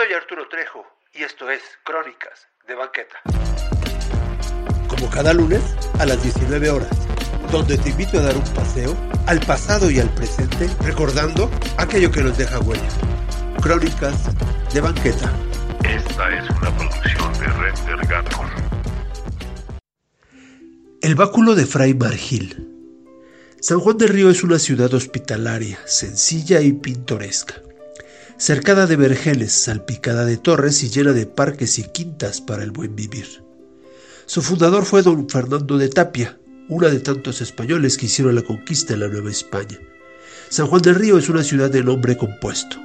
Soy Arturo Trejo y esto es Crónicas de Banqueta. Como cada lunes a las 19 horas, donde te invito a dar un paseo al pasado y al presente, recordando aquello que nos deja huella. Crónicas de Banqueta. Esta es una producción de Render Gato. El báculo de Fray Margil. San Juan del Río es una ciudad hospitalaria, sencilla y pintoresca cercada de vergeles, salpicada de torres y llena de parques y quintas para el buen vivir. Su fundador fue don Fernando de Tapia, una de tantos españoles que hicieron la conquista en la Nueva España. San Juan del Río es una ciudad de nombre compuesto.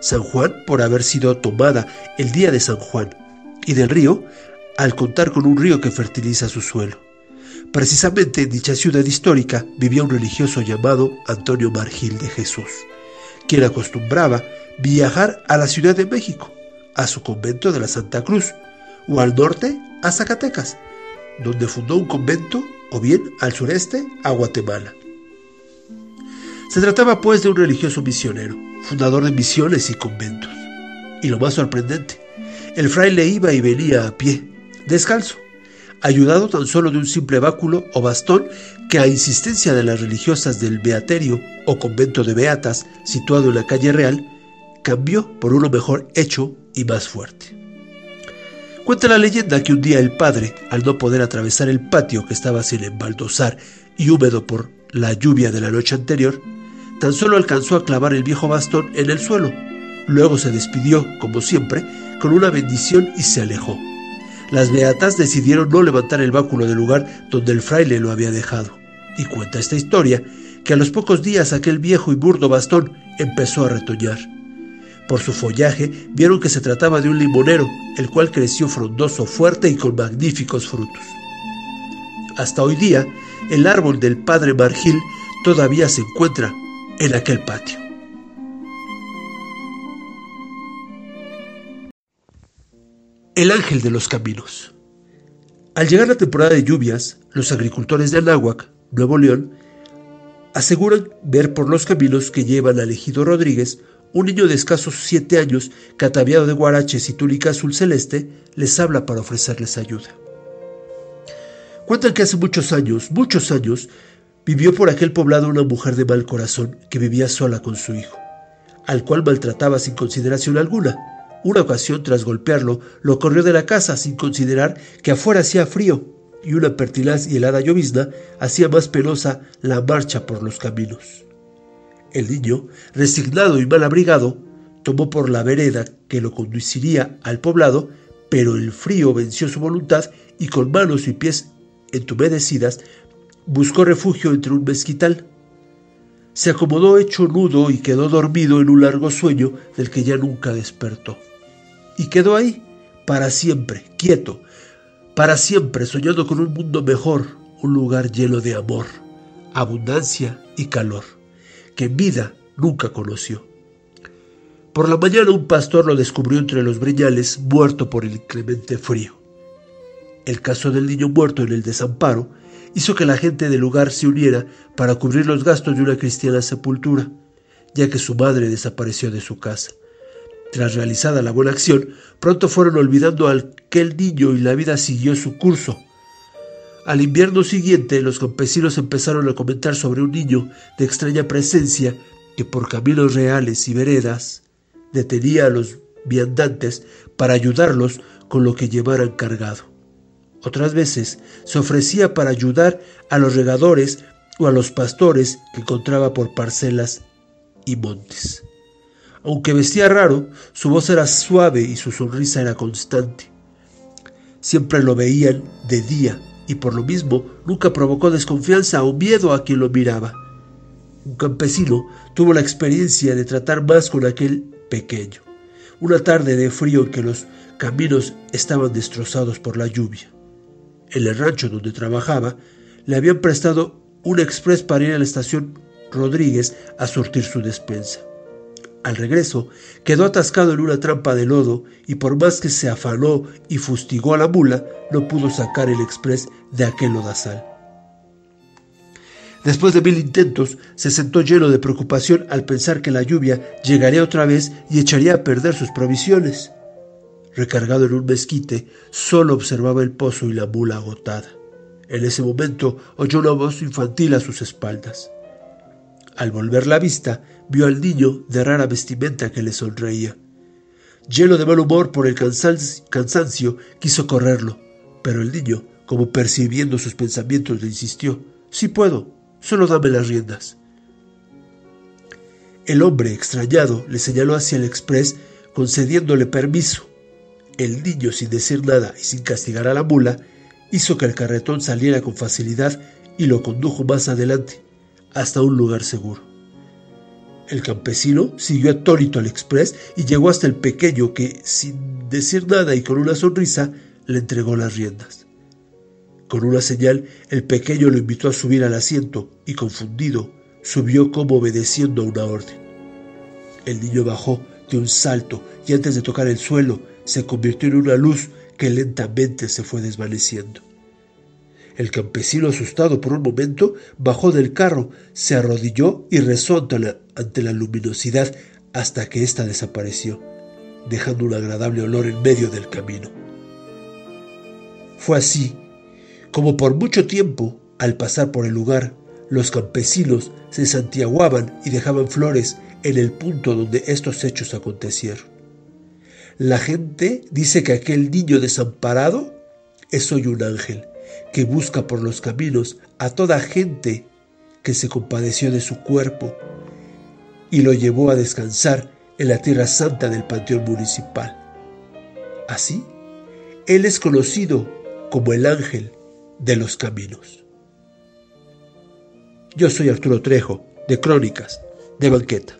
San Juan por haber sido tomada el día de San Juan, y del río al contar con un río que fertiliza su suelo. Precisamente en dicha ciudad histórica vivía un religioso llamado Antonio Margil de Jesús, quien acostumbraba viajar a la Ciudad de México, a su convento de la Santa Cruz, o al norte a Zacatecas, donde fundó un convento, o bien al sureste a Guatemala. Se trataba pues de un religioso misionero, fundador de misiones y conventos. Y lo más sorprendente, el fraile iba y venía a pie, descalzo, ayudado tan solo de un simple báculo o bastón que a insistencia de las religiosas del Beaterio o convento de Beatas, situado en la calle Real, cambió por uno mejor hecho y más fuerte. Cuenta la leyenda que un día el padre, al no poder atravesar el patio que estaba sin embaldosar y húmedo por la lluvia de la noche anterior, tan solo alcanzó a clavar el viejo bastón en el suelo. Luego se despidió, como siempre, con una bendición y se alejó. Las beatas decidieron no levantar el báculo del lugar donde el fraile lo había dejado. Y cuenta esta historia que a los pocos días aquel viejo y burdo bastón empezó a retoñar. Por su follaje vieron que se trataba de un limonero, el cual creció frondoso, fuerte y con magníficos frutos. Hasta hoy día, el árbol del padre Margil todavía se encuentra en aquel patio. El ángel de los caminos. Al llegar la temporada de lluvias, los agricultores de Anáhuac, Nuevo León, aseguran ver por los caminos que llevan al ejido Rodríguez un niño de escasos siete años, cataviado de guaraches y túnica azul celeste, les habla para ofrecerles ayuda. Cuentan que hace muchos años, muchos años, vivió por aquel poblado una mujer de mal corazón que vivía sola con su hijo, al cual maltrataba sin consideración alguna. Una ocasión, tras golpearlo, lo corrió de la casa sin considerar que afuera hacía frío y una pertilaz y helada llovizna hacía más penosa la marcha por los caminos. El niño, resignado y mal abrigado, tomó por la vereda que lo conduciría al poblado, pero el frío venció su voluntad y con manos y pies entumedecidas buscó refugio entre un mezquital. Se acomodó hecho nudo y quedó dormido en un largo sueño del que ya nunca despertó. Y quedó ahí, para siempre, quieto, para siempre soñando con un mundo mejor, un lugar lleno de amor, abundancia y calor que en vida nunca conoció. Por la mañana un pastor lo descubrió entre los briñales, muerto por el inclemente frío. El caso del niño muerto en el desamparo hizo que la gente del lugar se uniera para cubrir los gastos de una cristiana sepultura, ya que su madre desapareció de su casa. Tras realizada la buena acción, pronto fueron olvidando a aquel niño y la vida siguió su curso, al invierno siguiente, los campesinos empezaron a comentar sobre un niño de extraña presencia que por caminos reales y veredas detenía a los viandantes para ayudarlos con lo que llevaran cargado. Otras veces se ofrecía para ayudar a los regadores o a los pastores que encontraba por parcelas y montes. Aunque vestía raro, su voz era suave y su sonrisa era constante. Siempre lo veían de día y por lo mismo nunca provocó desconfianza o miedo a quien lo miraba. Un campesino tuvo la experiencia de tratar más con aquel pequeño, una tarde de frío en que los caminos estaban destrozados por la lluvia. En el rancho donde trabajaba le habían prestado un express para ir a la estación Rodríguez a surtir su despensa. Al regreso, quedó atascado en una trampa de lodo y por más que se afanó y fustigó a la mula, no pudo sacar el express de aquel lodazal. Después de mil intentos, se sentó lleno de preocupación al pensar que la lluvia llegaría otra vez y echaría a perder sus provisiones. recargado en un mezquite, solo observaba el pozo y la mula agotada. En ese momento oyó una voz infantil a sus espaldas. Al volver la vista, vio al niño de rara vestimenta que le sonreía. Lleno de mal humor por el cansancio, quiso correrlo, pero el niño, como percibiendo sus pensamientos, le insistió, Sí puedo, solo dame las riendas. El hombre, extrañado, le señaló hacia el express, concediéndole permiso. El niño, sin decir nada y sin castigar a la mula, hizo que el carretón saliera con facilidad y lo condujo más adelante, hasta un lugar seguro. El campesino siguió atónito al express y llegó hasta el pequeño que, sin decir nada y con una sonrisa, le entregó las riendas. Con una señal, el pequeño lo invitó a subir al asiento y, confundido, subió como obedeciendo a una orden. El niño bajó de un salto y antes de tocar el suelo se convirtió en una luz que lentamente se fue desvaneciendo. El campesino, asustado por un momento, bajó del carro, se arrodilló y rezó ante la, ante la luminosidad hasta que ésta desapareció, dejando un agradable olor en medio del camino. Fue así como por mucho tiempo, al pasar por el lugar, los campesinos se santiaguaban y dejaban flores en el punto donde estos hechos acontecieron. La gente dice que aquel niño desamparado es hoy un ángel que busca por los caminos a toda gente que se compadeció de su cuerpo y lo llevó a descansar en la tierra santa del panteón municipal. Así, él es conocido como el ángel de los caminos. Yo soy Arturo Trejo, de Crónicas de Banqueta.